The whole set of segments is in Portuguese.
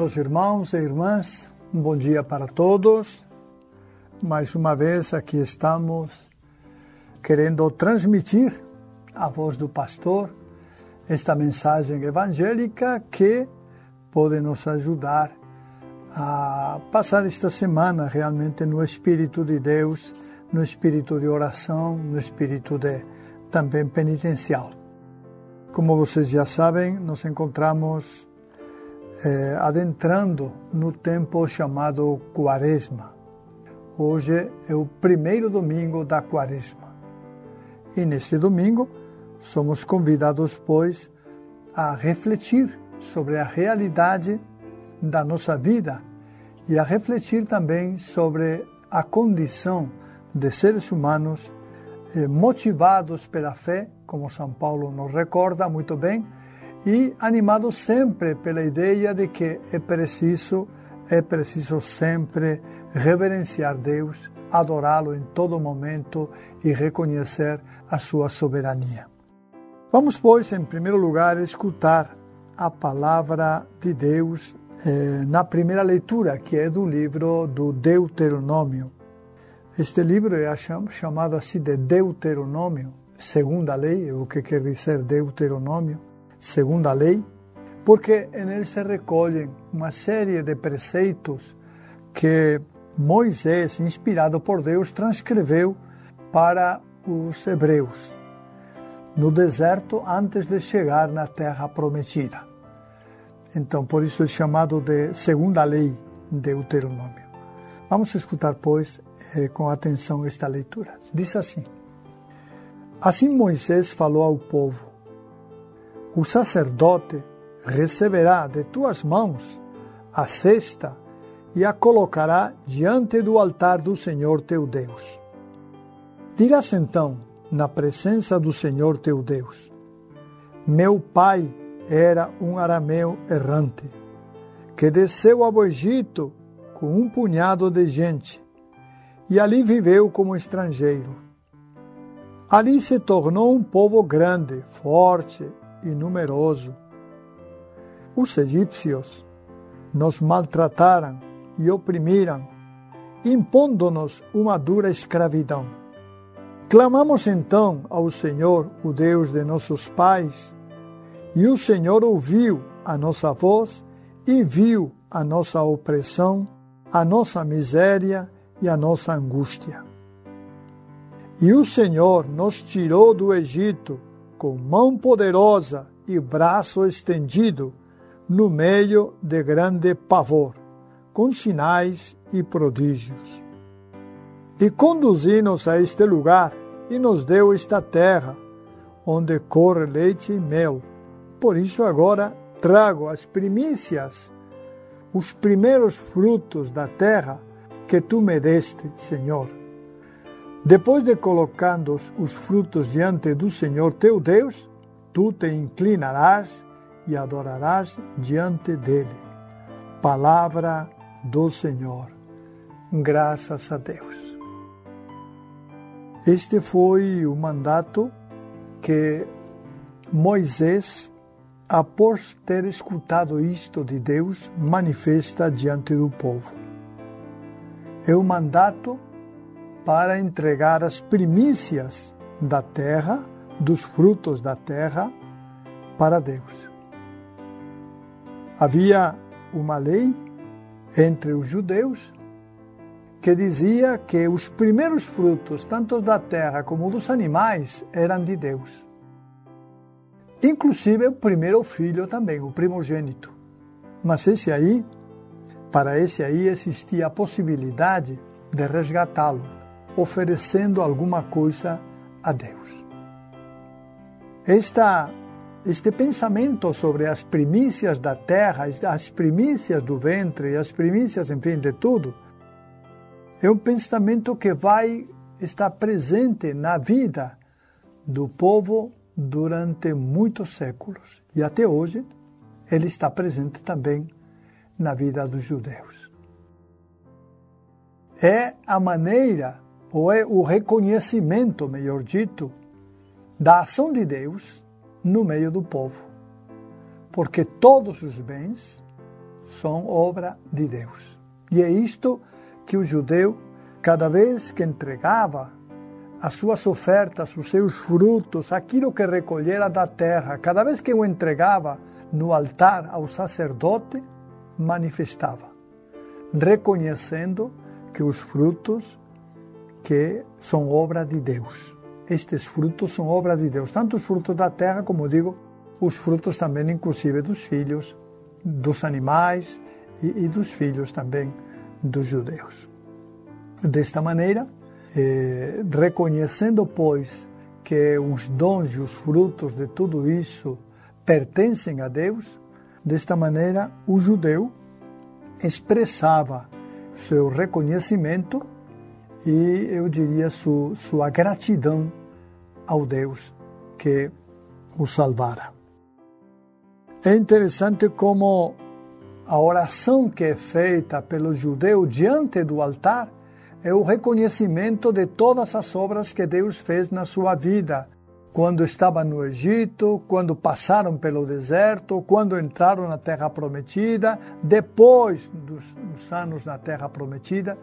Caros irmãos e irmãs, um bom dia para todos. Mais uma vez aqui estamos querendo transmitir a voz do pastor esta mensagem evangélica que pode nos ajudar a passar esta semana realmente no Espírito de Deus, no espírito de oração, no espírito de também penitencial. Como vocês já sabem, nos encontramos eh, adentrando no tempo chamado Quaresma. Hoje é o primeiro domingo da Quaresma. E neste domingo somos convidados, pois, a refletir sobre a realidade da nossa vida e a refletir também sobre a condição de seres humanos eh, motivados pela fé, como São Paulo nos recorda muito bem, e animados sempre pela ideia de que é preciso é preciso sempre reverenciar Deus, adorá-lo em todo momento e reconhecer a sua soberania. Vamos, pois, em primeiro lugar, escutar a palavra de Deus eh, na primeira leitura, que é do livro do Deuteronômio. Este livro é chamado assim de Deuteronômio, segunda lei, o que quer dizer Deuteronômio, segunda lei, porque nele se recolhem uma série de preceitos que Moisés, inspirado por Deus, transcreveu para os hebreus no deserto antes de chegar na terra prometida. Então, por isso é chamado de segunda lei Deuteronômio. Vamos escutar, pois, eh, com atenção esta leitura. Diz assim: Assim Moisés falou ao povo: O sacerdote receberá de tuas mãos a cesta e a colocará diante do altar do Senhor teu Deus. Dirás então, na presença do Senhor teu Deus: Meu pai era um arameu errante, que desceu ao Egito com um punhado de gente e ali viveu como estrangeiro. Ali se tornou um povo grande, forte e numeroso. Os egípcios nos maltrataram e oprimiram, impondo-nos uma dura escravidão. Clamamos então ao Senhor, o Deus de nossos pais, e o Senhor ouviu a nossa voz e viu a nossa opressão, a nossa miséria e a nossa angústia. E o Senhor nos tirou do Egito com mão poderosa e braço estendido, no meio de grande pavor, com sinais e prodígios. E conduzi-nos a este lugar e nos deu esta terra, onde corre leite e mel. Por isso agora trago as primícias, os primeiros frutos da terra que tu me deste, Senhor. Depois de colocando os frutos diante do Senhor teu Deus, tu te inclinarás e adorarás diante dele. Palavra do Senhor. Graças a Deus. Este foi o mandato que Moisés, após ter escutado isto de Deus, manifesta diante do povo. É o mandato para entregar as primícias da terra, dos frutos da terra, para Deus. Havia uma lei entre os judeus que dizia que os primeiros frutos, tanto da terra como dos animais, eram de Deus. Inclusive o primeiro filho também, o primogênito. Mas esse aí, para esse aí existia a possibilidade de resgatá-lo, oferecendo alguma coisa a Deus. Esta, este pensamento sobre as primícias da terra, as primícias do ventre, as primícias, enfim, de tudo, é um pensamento que vai estar presente na vida do povo durante muitos séculos. E até hoje, ele está presente também na vida dos judeus. É a maneira, ou é o reconhecimento, melhor dito, da ação de Deus no meio do povo. Porque todos os bens são obra de Deus. E é isto que o judeu, cada vez que entregava as suas ofertas, os seus frutos, aquilo que recolhera da terra, cada vez que o entregava no altar ao sacerdote, manifestava, reconhecendo que os frutos que são obra de Deus. Estes frutos são obra de Deus, tanto os frutos da terra, como digo, os frutos também, inclusive, dos filhos, dos animais e, e dos filhos também dos judeus. Desta maneira, eh, reconhecendo, pois, que os dons e os frutos de tudo isso pertencem a Deus, desta maneira o judeu expressava seu reconhecimento e, eu diria, su, sua gratidão ao Deus que o salvara. É interessante como a oração que é feita pelo judeu diante do altar é o reconhecimento de todas as obras que Deus fez na sua vida, quando estava no Egito, quando passaram pelo deserto, quando entraram na Terra Prometida, depois dos, dos anos na Terra Prometida,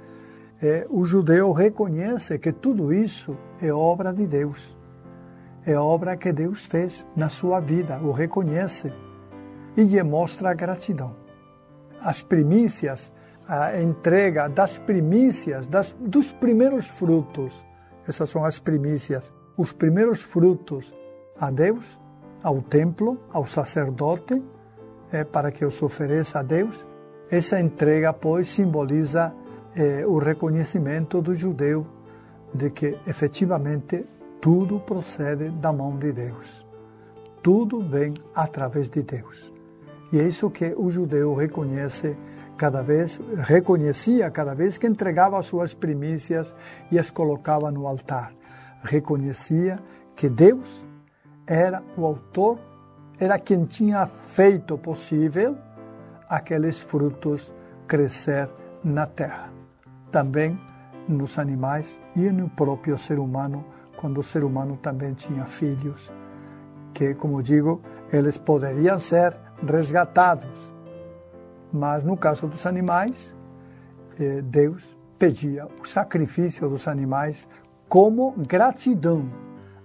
é, o judeu reconhece que tudo isso é obra de Deus, é obra que Deus fez na sua vida, o reconhece e lhe mostra a gratidão. As primícias a entrega das primícias, das, dos primeiros frutos. Essas são as primícias, os primeiros frutos a Deus, ao templo, ao sacerdote, é, para que os ofereça a Deus. Essa entrega, pois, simboliza é, o reconhecimento do judeu de que efetivamente tudo procede da mão de Deus. Tudo vem através de Deus. E é isso que o judeu reconhece cada vez, reconhecia cada vez que entregava as suas primícias e as colocava no altar. Reconhecia que Deus era o autor, era quem tinha feito possível aqueles frutos crescer na terra. Também nos animais e no próprio ser humano, quando o ser humano também tinha filhos, que, como digo, eles poderiam ser resgatados. Mas no caso dos animais, eh, Deus pedia o sacrifício dos animais como gratidão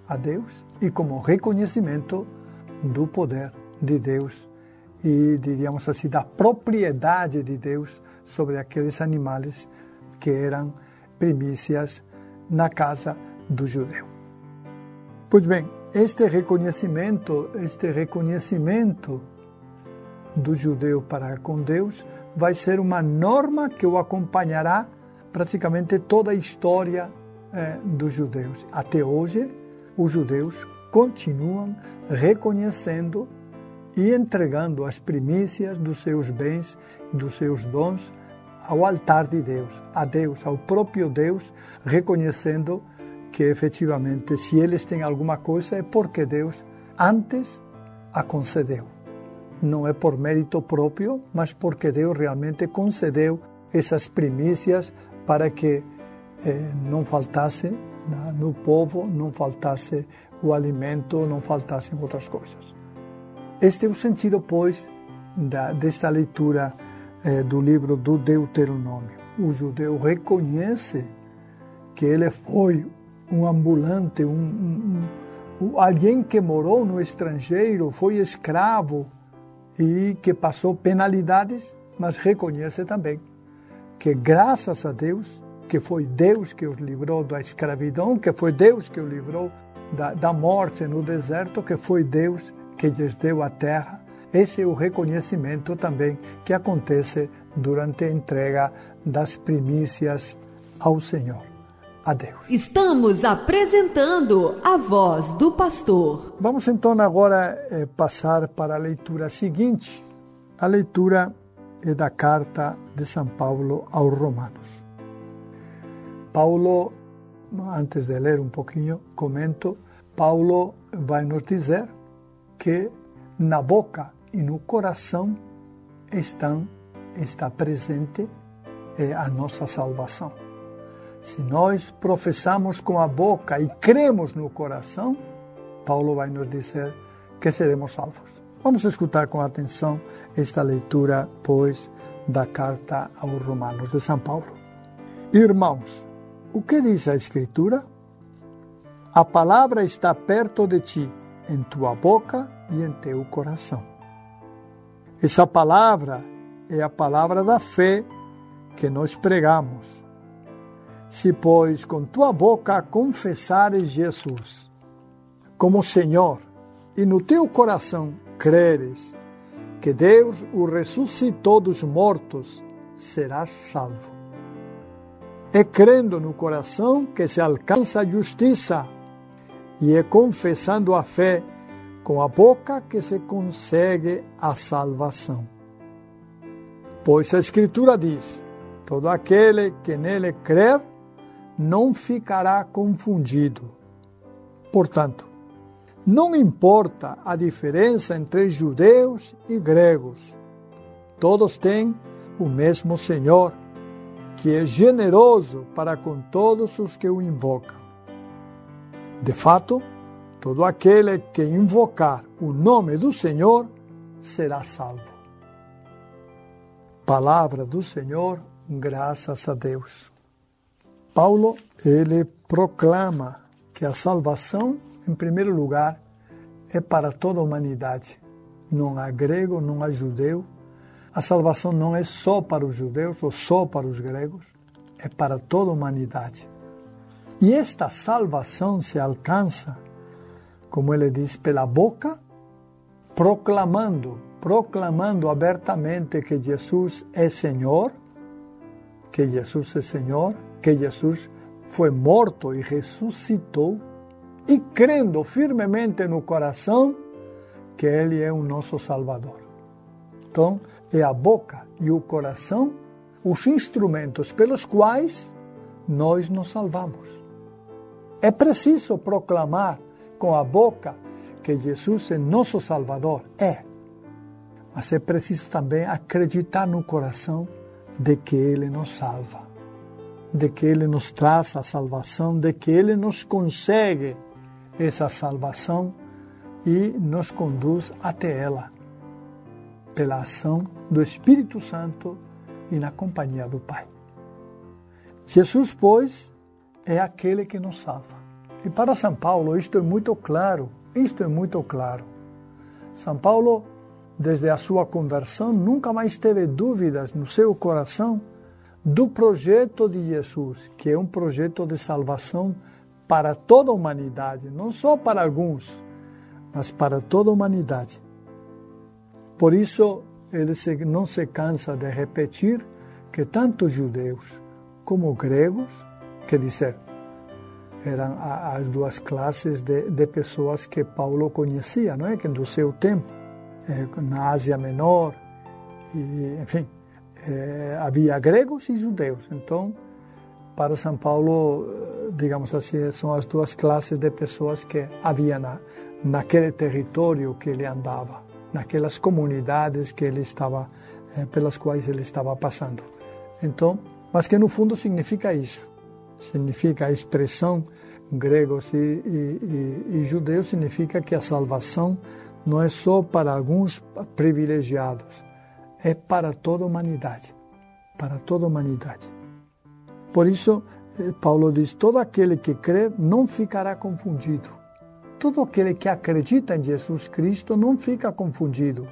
a Deus e como reconhecimento do poder de Deus e, diríamos assim, da propriedade de Deus sobre aqueles animais que eram primícias na casa do judeu. Pois bem, este reconhecimento, este reconhecimento do judeu para com Deus vai ser uma norma que o acompanhará praticamente toda a história eh, dos judeus. Até hoje, os judeus continuam reconhecendo e entregando as primícias dos seus bens, dos seus dons ao altar de Deus, a Deus, ao próprio Deus, reconhecendo que efetivamente, se eles têm alguma coisa, é porque Deus antes a concedeu não é por mérito próprio, mas porque Deus realmente concedeu essas primícias para que eh, não faltasse no povo, não faltasse o alimento, não faltassem outras coisas. Este é o sentido, pois, da, desta leitura eh, do livro do Deuteronômio. O judeu reconhece que ele foi um ambulante, um, um, um, alguém que morou no estrangeiro, foi escravo, e que passou penalidades, mas reconhece também que graças a Deus, que foi Deus que os livrou da escravidão, que foi Deus que os livrou da, da morte no deserto, que foi Deus que lhes deu a terra. Esse é o reconhecimento também que acontece durante a entrega das primícias ao Senhor, a Deus. Estamos apresentando a voz do pastor. Vamos então agora eh, passar para a leitura seguinte. A leitura é da carta de São Paulo aos Romanos. Paulo, antes de ler um pouquinho, comento, Paulo vai nos dizer que na boca e no coração estão, está presente é, a nossa salvação. Se nós professamos com a boca e cremos no coração, Paulo vai nos dizer que seremos salvos. Vamos escutar com atenção esta leitura, pois, da carta aos Romanos de São Paulo. Irmãos, o que diz a Escritura? A palavra está perto de ti, em tua boca e em teu coração. Essa palavra é a palavra da fé que nós pregamos. Se, pois, com tua boca confessares Jesus como Senhor e no teu coração creres que Deus o ressuscitou dos mortos, serás salvo. É crendo no coração que se alcança a justiça, e é confessando a fé com a boca que se consegue a salvação. Pois a Escritura diz: todo aquele que nele crer não ficará confundido. Portanto, não importa a diferença entre judeus e gregos, todos têm o mesmo Senhor, que é generoso para com todos os que o invocam. De fato, todo aquele que invocar o nome do Senhor será salvo. Palavra do Senhor, graças a Deus. Paulo, ele proclama que a salvação em primeiro lugar, é para toda a humanidade. Não há grego, não há judeu. A salvação não é só para os judeus ou só para os gregos, é para toda a humanidade. E esta salvação se alcança, como ele diz, pela boca, proclamando, proclamando abertamente que Jesus é Senhor, que Jesus é Senhor, que Jesus foi morto e ressuscitou e crendo firmemente no coração que Ele é o nosso Salvador. Então, é a boca e o coração os instrumentos pelos quais nós nos salvamos. É preciso proclamar com a boca que Jesus é nosso Salvador. É. Mas é preciso também acreditar no coração de que Ele nos salva, de que Ele nos traz a salvação, de que Ele nos consegue essa salvação e nos conduz até ela, pela ação do Espírito Santo e na companhia do Pai. Jesus, pois, é aquele que nos salva. E para São Paulo isto é muito claro, isto é muito claro. São Paulo, desde a sua conversão, nunca mais teve dúvidas no seu coração do projeto de Jesus, que é um projeto de salvação para toda a humanidade, não só para alguns, mas para toda a humanidade. Por isso, ele não se cansa de repetir que tanto judeus como gregos, quer dizer, eram as duas classes de, de pessoas que Paulo conhecia, não é? Que do seu tempo, eh, na Ásia Menor, e, enfim, eh, havia gregos e judeus. Então, para São Paulo, digamos assim, são as duas classes de pessoas que havia na, naquele território que ele andava, naquelas comunidades que ele estava, eh, pelas quais ele estava passando. Então, mas que no fundo significa isso, significa a expressão gregos e, e, e, e judeus significa que a salvação não é só para alguns privilegiados, é para toda a humanidade, para toda a humanidade. Por isso, eh, Paulo diz: todo aquele que crê não ficará confundido. Todo aquele que acredita em Jesus Cristo não fica confundido.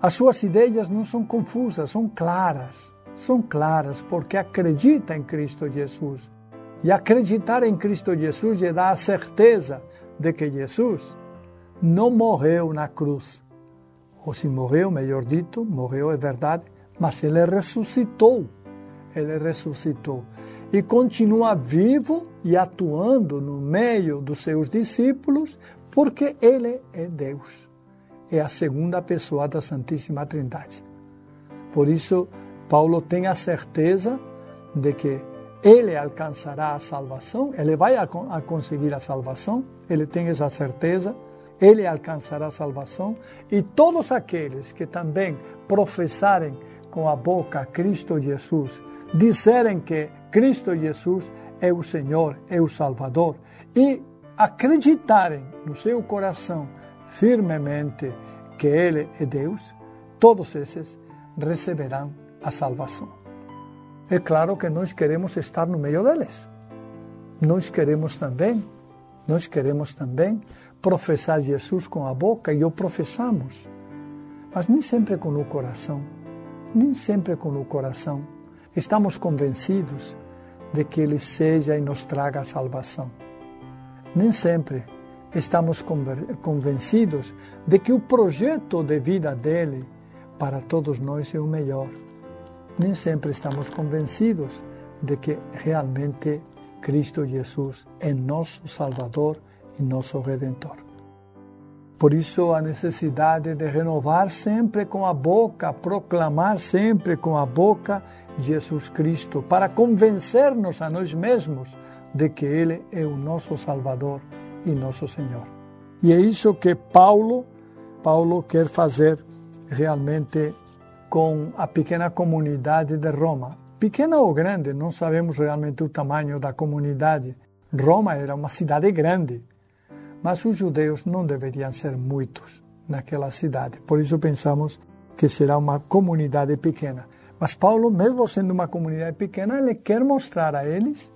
As suas ideias não são confusas, são claras. São claras porque acredita em Cristo Jesus. E acreditar em Cristo Jesus lhe dá a certeza de que Jesus não morreu na cruz. Ou se morreu, melhor dito, morreu é verdade, mas ele ressuscitou ele ressuscitou e continua vivo e atuando no meio dos seus discípulos, porque ele é Deus. É a segunda pessoa da Santíssima Trindade. Por isso, Paulo tem a certeza de que ele alcançará a salvação, ele vai a conseguir a salvação, ele tem essa certeza, ele alcançará a salvação, e todos aqueles que também professarem com a boca Cristo Jesus, disserem que Cristo Jesus é o Senhor, é o Salvador, e acreditarem no seu coração firmemente que Ele é Deus, todos esses receberão a salvação. É claro que nós queremos estar no meio deles. Nós queremos também, nós queremos também professar Jesus com a boca e o professamos, mas nem sempre com o coração, nem sempre com o coração. Estamos convencidos de que Ele seja e nos traga a salvação. Nem sempre estamos convencidos de que o projeto de vida dele para todos nós é o melhor. Nem sempre estamos convencidos de que realmente Cristo Jesus é nosso Salvador e nosso Redentor. Por isso, a necessidade de renovar sempre com a boca, proclamar sempre com a boca Jesus Cristo, para convencer-nos a nós mesmos de que Ele é o nosso Salvador e nosso Senhor. E é isso que Paulo, Paulo quer fazer realmente com a pequena comunidade de Roma. Pequena ou grande, não sabemos realmente o tamanho da comunidade. Roma era uma cidade grande, mas os judeus não deveriam ser muitos naquela cidade. Por isso pensamos que será uma comunidade pequena. Mas Paulo, mesmo sendo uma comunidade pequena, ele quer mostrar a eles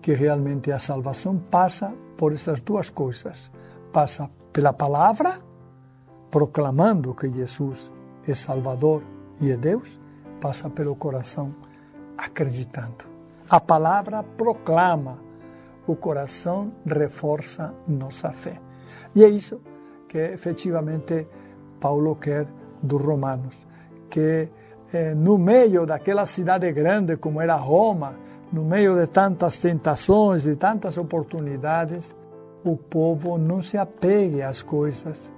que realmente a salvação passa por essas duas coisas. Passa pela palavra, proclamando que Jesus é Salvador e é Deus, passa pelo coração acreditando. A palavra proclama, o coração reforça nossa fé. E é isso que efetivamente Paulo quer dos romanos, que eh, no meio daquela cidade grande como era Roma, no meio de tantas tentações e tantas oportunidades, o povo não se apegue às coisas,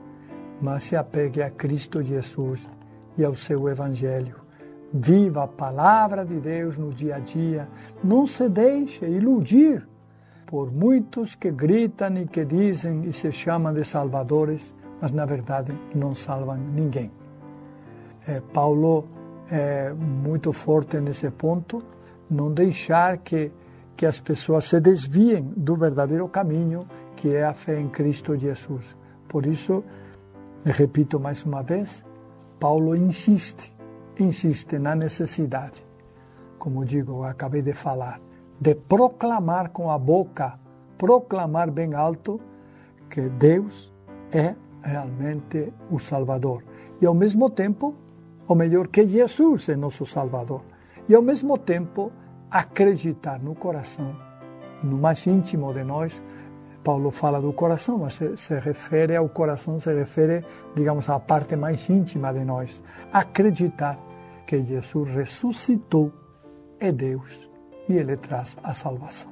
mas se apegue a Cristo Jesus e ao seu Evangelho. Viva a palavra de Deus no dia a dia. Não se deixe iludir por muitos que gritam e que dizem e se chamam de salvadores, mas na verdade não salvam ninguém. É, Paulo é muito forte nesse ponto, não deixar que, que as pessoas se desviem do verdadeiro caminho que é a fé em Cristo Jesus. Por isso, repito mais uma vez, Paulo insiste, insiste na necessidade, como digo, acabei de falar, de proclamar com a boca, proclamar bem alto que Deus é realmente o Salvador. E ao mesmo tempo, ou melhor, que Jesus é nosso Salvador. E ao mesmo tempo, acreditar no coração, no mais íntimo de nós, Paulo fala do coração, mas se, se, refere ao coração, se refere, digamos, à parte mais íntima de nós. Acreditar que Jesus ressuscitou, é Deus e Ele traz a salvação.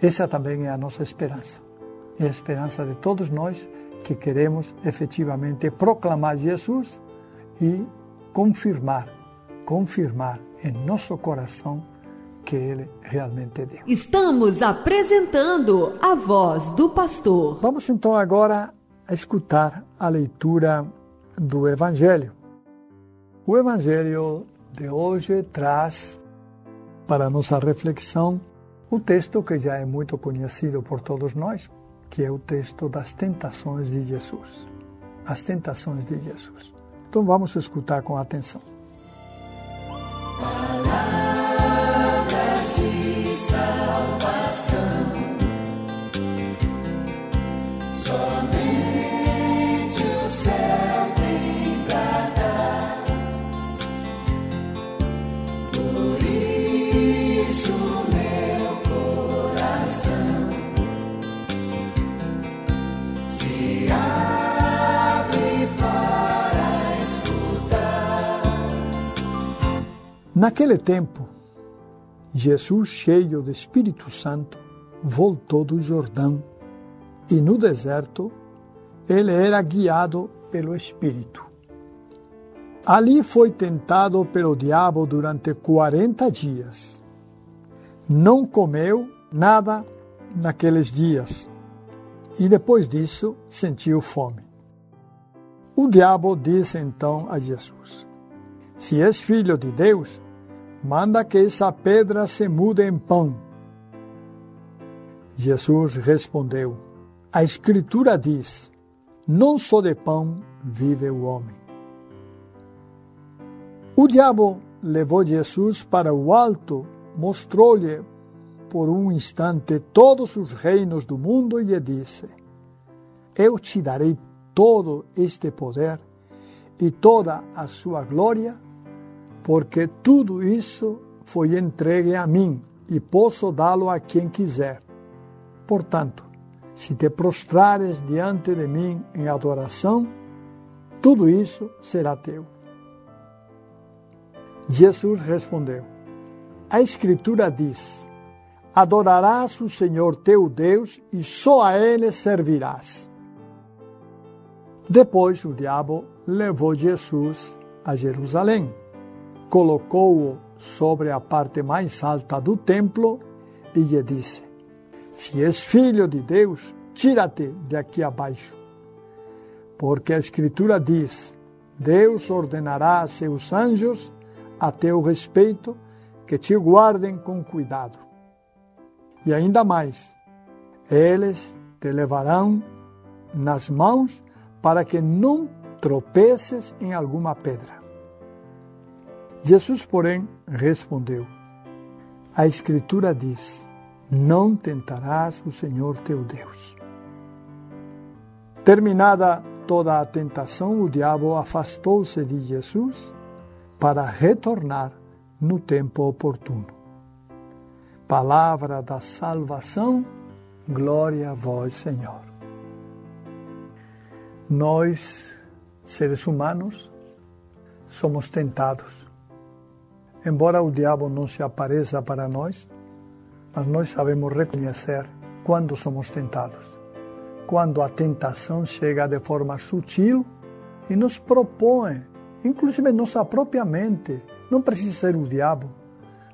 Essa também é a nossa esperança. É a esperança de todos nós que queremos efetivamente proclamar Jesus e confirmar, confirmar em nosso coração que Ele realmente Deus. Estamos apresentando a voz do pastor. Vamos então agora escutar a leitura do Evangelho. O Evangelho de hoje traz para nossa reflexão o texto que já é muito conhecido por todos nós, que é o texto das tentações de Jesus. As tentações de Jesus. Então vamos escutar com atenção. Naquele tempo, Jesus, cheio do Espírito Santo, voltou do Jordão e no deserto ele era guiado pelo Espírito. Ali foi tentado pelo diabo durante 40 dias. Não comeu nada naqueles dias e depois disso sentiu fome. O diabo disse então a Jesus: Se és filho de Deus, manda que essa pedra se mude em pão. Jesus respondeu: A Escritura diz: Não só de pão vive o homem. O diabo levou Jesus para o alto, mostrou-lhe por um instante todos os reinos do mundo e lhe disse: Eu te darei todo este poder e toda a sua glória, porque tudo isso foi entregue a mim e posso dá-lo a quem quiser. Portanto, se te prostrares diante de mim em adoração, tudo isso será teu. Jesus respondeu: A Escritura diz: Adorarás o Senhor teu Deus e só a Ele servirás. Depois o diabo levou Jesus a Jerusalém, colocou-o sobre a parte mais alta do templo e lhe disse: se és filho de Deus, tira-te daqui abaixo. Porque a Escritura diz: Deus ordenará a seus anjos a teu respeito que te guardem com cuidado. E ainda mais, eles te levarão nas mãos para que não tropeces em alguma pedra. Jesus, porém, respondeu: A Escritura diz: não tentarás o Senhor teu Deus. Terminada toda a tentação, o diabo afastou-se de Jesus para retornar no tempo oportuno. Palavra da salvação, glória a vós, Senhor. Nós, seres humanos, somos tentados. Embora o diabo não se apareça para nós, mas nós sabemos reconhecer quando somos tentados. Quando a tentação chega de forma sutil e nos propõe, inclusive nossa própria mente, não precisa ser o diabo,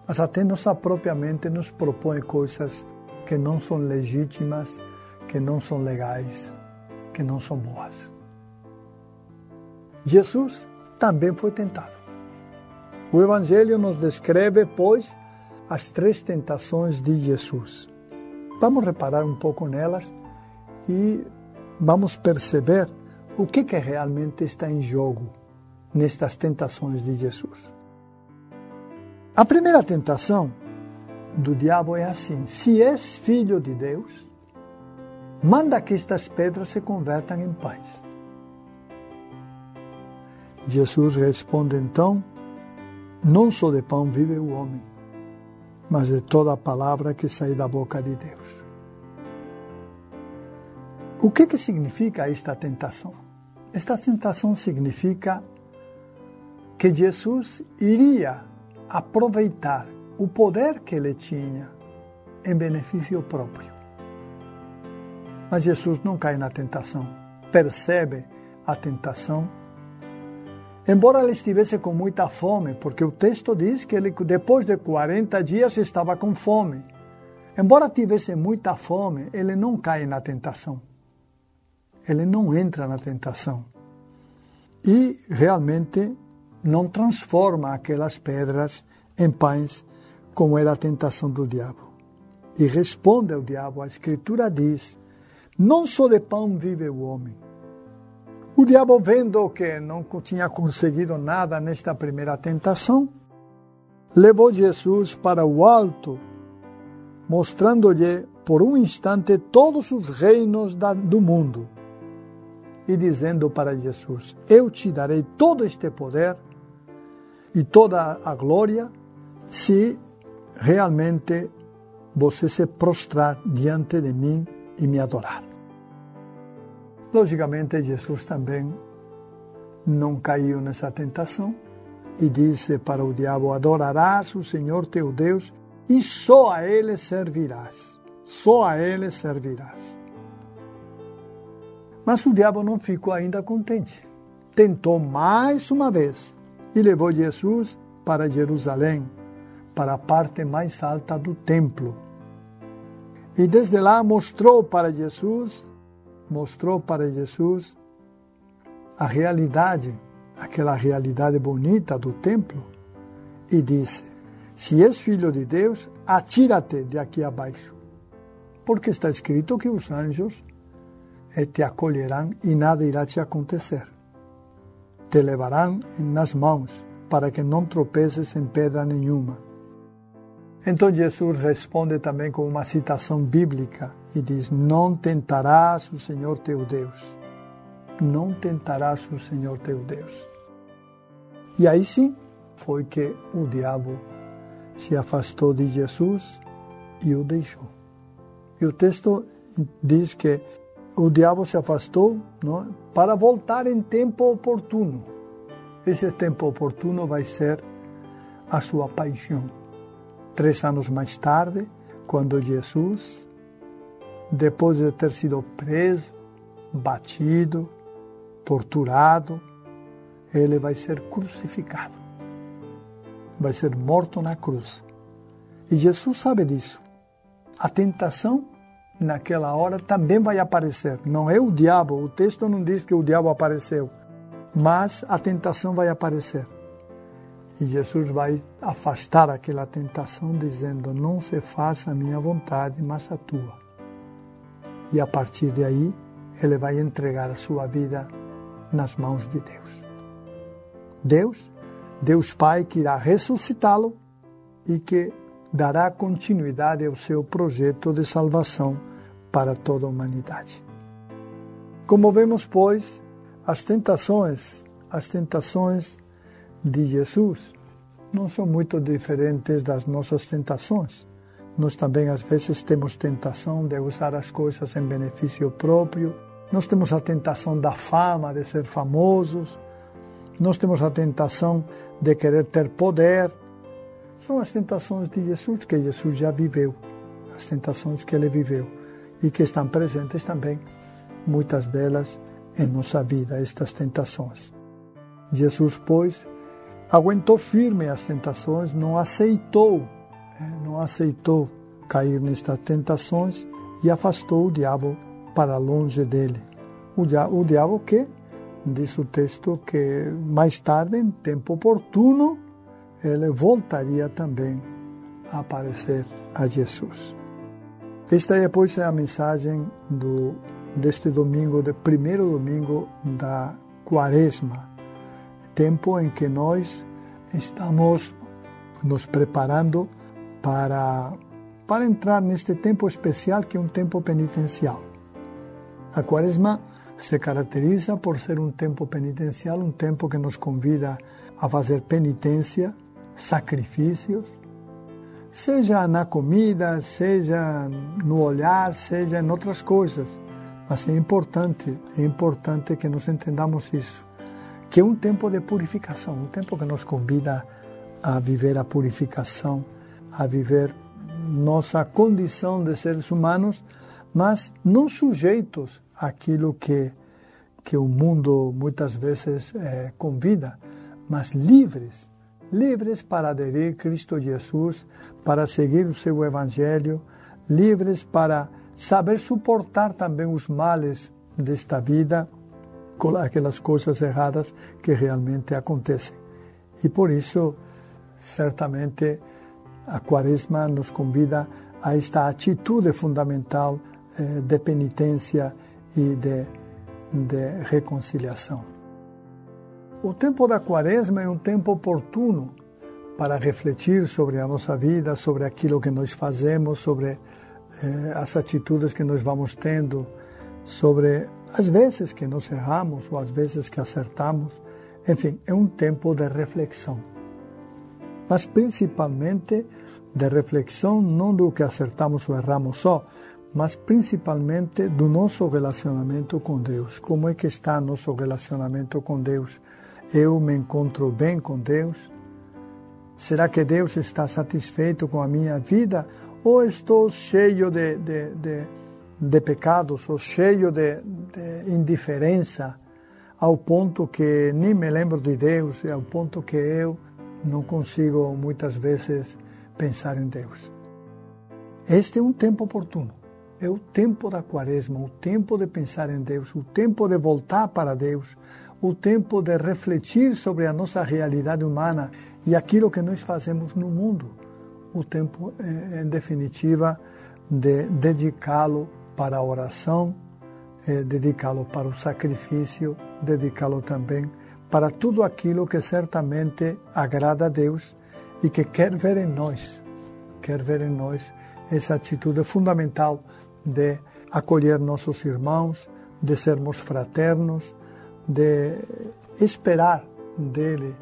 mas até nossa própria mente nos propõe coisas que não são legítimas, que não são legais, que não são boas. Jesus também foi tentado. O Evangelho nos descreve, pois, as três tentações de Jesus. Vamos reparar um pouco nelas e vamos perceber o que, que realmente está em jogo nestas tentações de Jesus. A primeira tentação do diabo é assim: se és filho de Deus, manda que estas pedras se convertam em pães. Jesus responde então: Não só de pão vive o homem, mas de toda a palavra que sai da boca de Deus. O que, que significa esta tentação? Esta tentação significa que Jesus iria aproveitar o poder que ele tinha em benefício próprio. Mas Jesus não cai na tentação, percebe a tentação Embora ele estivesse com muita fome, porque o texto diz que ele depois de 40 dias estava com fome. Embora tivesse muita fome, ele não cai na tentação. Ele não entra na tentação. E realmente não transforma aquelas pedras em pães, como era a tentação do diabo. E responde ao diabo: a Escritura diz: Não só de pão vive o homem, o diabo, vendo que não tinha conseguido nada nesta primeira tentação, levou Jesus para o alto, mostrando-lhe por um instante todos os reinos do mundo e dizendo para Jesus: Eu te darei todo este poder e toda a glória se realmente você se prostrar diante de mim e me adorar. Logicamente, Jesus também não caiu nessa tentação e disse para o diabo: Adorarás o Senhor teu Deus e só a Ele servirás. Só a Ele servirás. Mas o diabo não ficou ainda contente. Tentou mais uma vez e levou Jesus para Jerusalém, para a parte mais alta do templo. E desde lá mostrou para Jesus, mostrou para Jesus a realidade, aquela realidade bonita do templo, e disse: Se és filho de Deus, atira-te de aqui abaixo. Porque está escrito que os anjos te acolherão e nada irá te acontecer. Te levarão nas mãos para que não tropeces em pedra nenhuma. Então Jesus responde também com uma citação bíblica e diz: Não tentarás o Senhor teu Deus. Não tentarás o Senhor teu Deus. E aí sim foi que o diabo se afastou de Jesus e o deixou. E o texto diz que o diabo se afastou não, para voltar em tempo oportuno. Esse tempo oportuno vai ser a sua paixão. Três anos mais tarde, quando Jesus, depois de ter sido preso, batido, torturado, ele vai ser crucificado. Vai ser morto na cruz. E Jesus sabe disso. A tentação naquela hora também vai aparecer. Não é o diabo, o texto não diz que o diabo apareceu, mas a tentação vai aparecer. E Jesus vai afastar aquela tentação, dizendo: Não se faça a minha vontade, mas a tua. E a partir de aí, ele vai entregar a sua vida nas mãos de Deus. Deus, Deus Pai, que irá ressuscitá-lo e que dará continuidade ao seu projeto de salvação para toda a humanidade. Como vemos, pois, as tentações, as tentações de Jesus não são muito diferentes das nossas tentações. Nós também, às vezes, temos tentação de usar as coisas em benefício próprio. Nós temos a tentação da fama, de ser famosos. Nós temos a tentação de querer ter poder. São as tentações de Jesus que Jesus já viveu, as tentações que ele viveu e que estão presentes também, muitas delas, em nossa vida, estas tentações. Jesus, pois, aguentou firme as tentações, não aceitou, não aceitou cair nestas tentações e afastou o diabo para longe dele. O, dia, o diabo que, diz o texto, que mais tarde, em tempo oportuno, ele voltaria também a aparecer a Jesus. Esta é, pois, a mensagem do, deste domingo, de primeiro domingo da Quaresma, tempo em que nós estamos nos preparando para, para entrar neste tempo especial que é um tempo penitencial. A Quaresma se caracteriza por ser um tempo penitencial, um tempo que nos convida a fazer penitência, sacrifícios, seja na comida, seja no olhar, seja em outras coisas. Mas é importante, é importante que nós entendamos isso, que é um tempo de purificação, um tempo que nos convida a viver a purificação, a viver nossa condição de seres humanos, mas não sujeitos àquilo que que o mundo muitas vezes é, convida, mas livres livres para aderir Cristo Jesus, para seguir o seu Evangelho, livres para saber suportar também os males desta vida, aquelas coisas erradas que realmente acontecem. E por isso, certamente, a Quaresma nos convida a esta atitude fundamental eh, de penitência e de, de reconciliação. O tempo da quaresma é um tempo oportuno para refletir sobre a nossa vida, sobre aquilo que nós fazemos, sobre eh, as atitudes que nós vamos tendo, sobre as vezes que nós erramos ou as vezes que acertamos. Enfim, é um tempo de reflexão. Mas principalmente de reflexão não do que acertamos ou erramos só, mas principalmente do nosso relacionamento com Deus. Como é que está nosso relacionamento com Deus? eu me encontro bem com Deus? Será que Deus está satisfeito com a minha vida? Ou estou cheio de, de, de, de pecados, ou cheio de, de indiferença, ao ponto que nem me lembro de Deus, ao ponto que eu não consigo muitas vezes pensar em Deus. Este é um tempo oportuno. É o tempo da quaresma, o tempo de pensar em Deus, o tempo de voltar para Deus, o tempo de refletir sobre a nossa realidade humana e aquilo que nós fazemos no mundo. O tempo, em definitiva, de dedicá-lo para a oração, dedicá-lo para o sacrifício, dedicá-lo também para tudo aquilo que certamente agrada a Deus e que quer ver em nós, quer ver em nós essa atitude fundamental de acolher nossos irmãos, de sermos fraternos, de esperar dele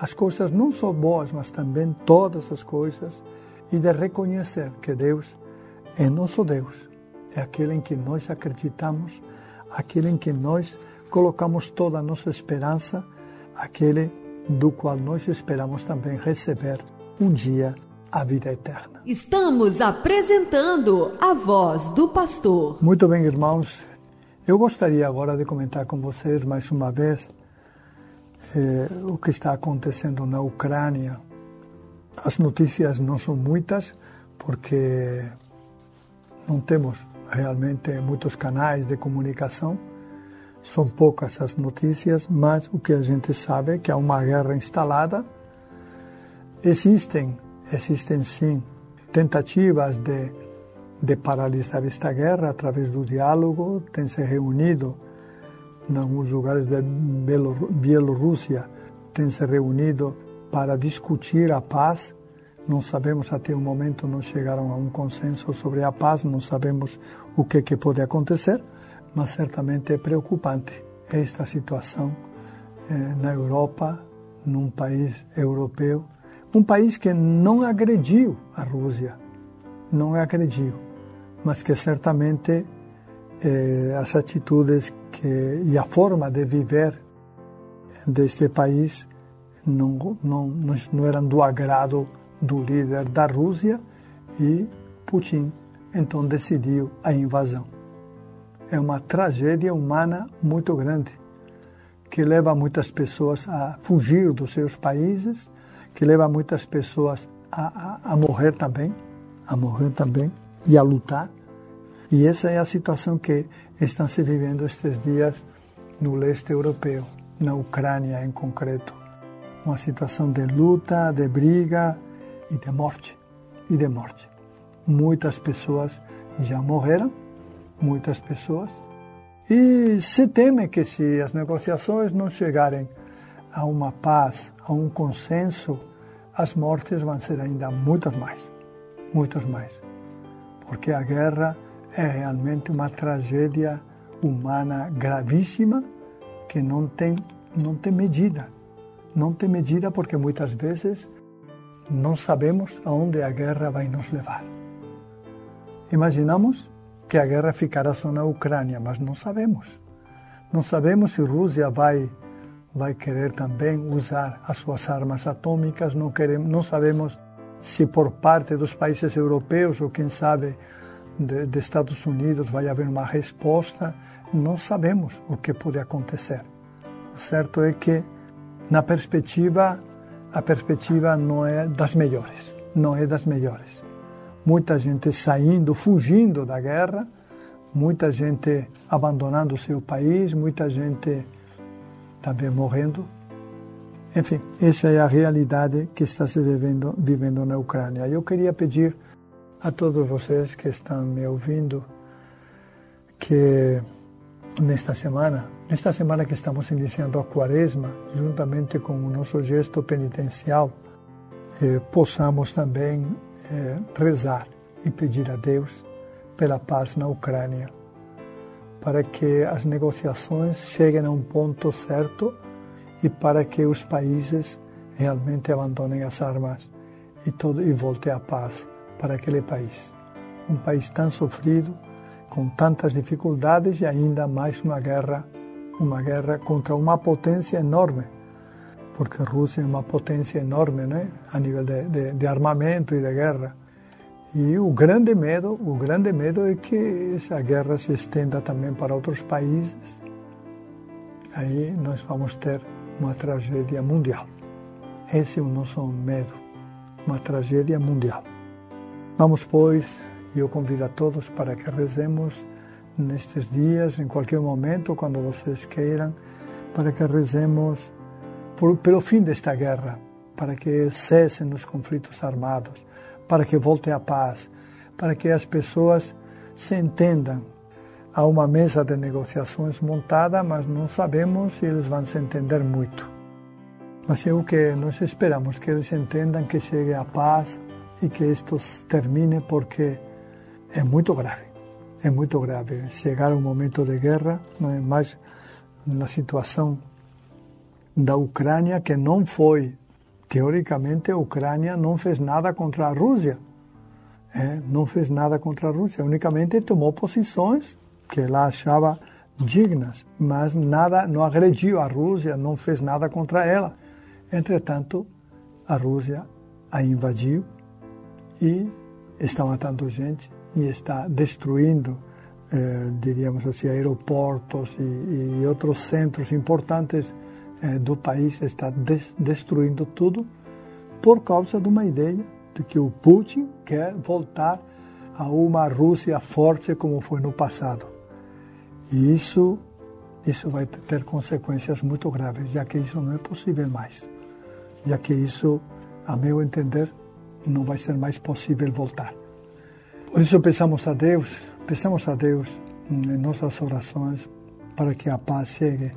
as coisas não só boas, mas também todas as coisas, e de reconhecer que Deus é nosso Deus, é aquele em que nós acreditamos, aquele em que nós colocamos toda a nossa esperança, aquele do qual nós esperamos também receber um dia a vida eterna. Estamos apresentando a voz do pastor. Muito bem, irmãos. Eu gostaria agora de comentar com vocês mais uma vez eh, o que está acontecendo na Ucrânia. As notícias não são muitas, porque não temos realmente muitos canais de comunicação. São poucas as notícias, mas o que a gente sabe é que há uma guerra instalada. Existem, existem sim, tentativas de de paralisar esta guerra através do diálogo, tem se reunido em alguns lugares da Bielorrússia, tem se reunido para discutir a paz. Não sabemos até o momento, não chegaram a um consenso sobre a paz, não sabemos o que, que pode acontecer, mas certamente é preocupante esta situação eh, na Europa, num país europeu, um país que não agrediu a Rússia, não agrediu mas que certamente eh, as atitudes que, e a forma de viver deste país não, não, não eram do agrado do líder da Rússia e Putin então decidiu a invasão. É uma tragédia humana muito grande que leva muitas pessoas a fugir dos seus países, que leva muitas pessoas a, a, a morrer também, a morrer também e a lutar. E essa é a situação que está se vivendo estes dias no leste europeu, na Ucrânia em concreto. Uma situação de luta, de briga e de morte. E de morte. Muitas pessoas já morreram, muitas pessoas. E se teme que se as negociações não chegarem a uma paz, a um consenso, as mortes vão ser ainda muitas mais, muitas mais. Porque a guerra é realmente uma tragédia humana gravíssima que não tem, não tem medida. Não tem medida porque muitas vezes não sabemos aonde a guerra vai nos levar. Imaginamos que a guerra ficará só na Ucrânia, mas não sabemos. Não sabemos se a Rússia vai vai querer também usar as suas armas atômicas, não queremos, não sabemos se por parte dos países europeus ou quem sabe de, de Estados Unidos vai haver uma resposta, não sabemos o que pode acontecer. O certo é que, na perspectiva, a perspectiva não é das melhores, não é das melhores. Muita gente saindo, fugindo da guerra, muita gente abandonando o seu país, muita gente também morrendo. Enfim, essa é a realidade que está se vivendo, vivendo na Ucrânia. Eu queria pedir a todos vocês que estão me ouvindo que nesta semana, nesta semana que estamos iniciando a quaresma, juntamente com o nosso gesto penitencial, eh, possamos também eh, rezar e pedir a Deus pela paz na Ucrânia, para que as negociações cheguem a um ponto certo e para que os países realmente abandonem as armas e, todo, e volte à paz para aquele país. Um país tão sofrido, com tantas dificuldades e ainda mais uma guerra, uma guerra contra uma potência enorme, porque a Rússia é uma potência enorme, né, a nível de, de, de armamento e de guerra. E o grande medo, o grande medo é que essa guerra se estenda também para outros países. Aí nós vamos ter uma tragédia mundial. Esse é o nosso medo, uma tragédia mundial. Vamos, pois, eu convido a todos para que rezemos nestes dias, em qualquer momento, quando vocês queiram, para que rezemos por, pelo fim desta guerra, para que cessem os conflitos armados, para que volte a paz, para que as pessoas se entendam. Há uma mesa de negociações montada, mas não sabemos se eles vão se entender muito. Mas é o que nós esperamos, que eles entendam que chegue a paz e que isto termine, porque é muito grave. É muito grave. Chegar a um momento de guerra, não é mais na situação da Ucrânia, que não foi teoricamente, a Ucrânia não fez nada contra a Rússia. É, não fez nada contra a Rússia, unicamente tomou posições que ela achava dignas, mas nada, não agrediu a Rússia, não fez nada contra ela. Entretanto, a Rússia a invadiu e está matando gente e está destruindo, eh, diríamos assim, aeroportos e, e outros centros importantes eh, do país está des destruindo tudo por causa de uma ideia de que o Putin quer voltar a uma Rússia forte como foi no passado. E isso, isso vai ter consequências muito graves, já que isso não é possível mais. Já que isso, a meu entender, não vai ser mais possível voltar. Por isso pensamos a Deus, pensamos a Deus em nossas orações para que a paz chegue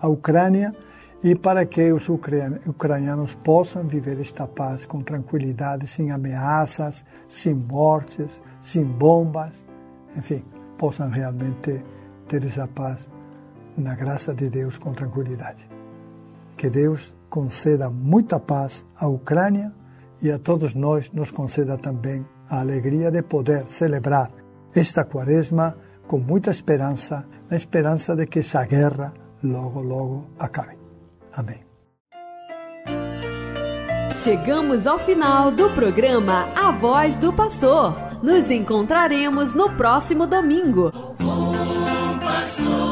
à Ucrânia e para que os ucranianos possam viver esta paz com tranquilidade, sem ameaças, sem mortes, sem bombas, enfim, possam realmente ter essa paz na graça de Deus com tranquilidade. Que Deus conceda muita paz à Ucrânia e a todos nós nos conceda também a alegria de poder celebrar esta quaresma com muita esperança, na esperança de que essa guerra logo, logo acabe. Amém. Chegamos ao final do programa A Voz do Pastor. Nos encontraremos no próximo domingo. O bom pastor.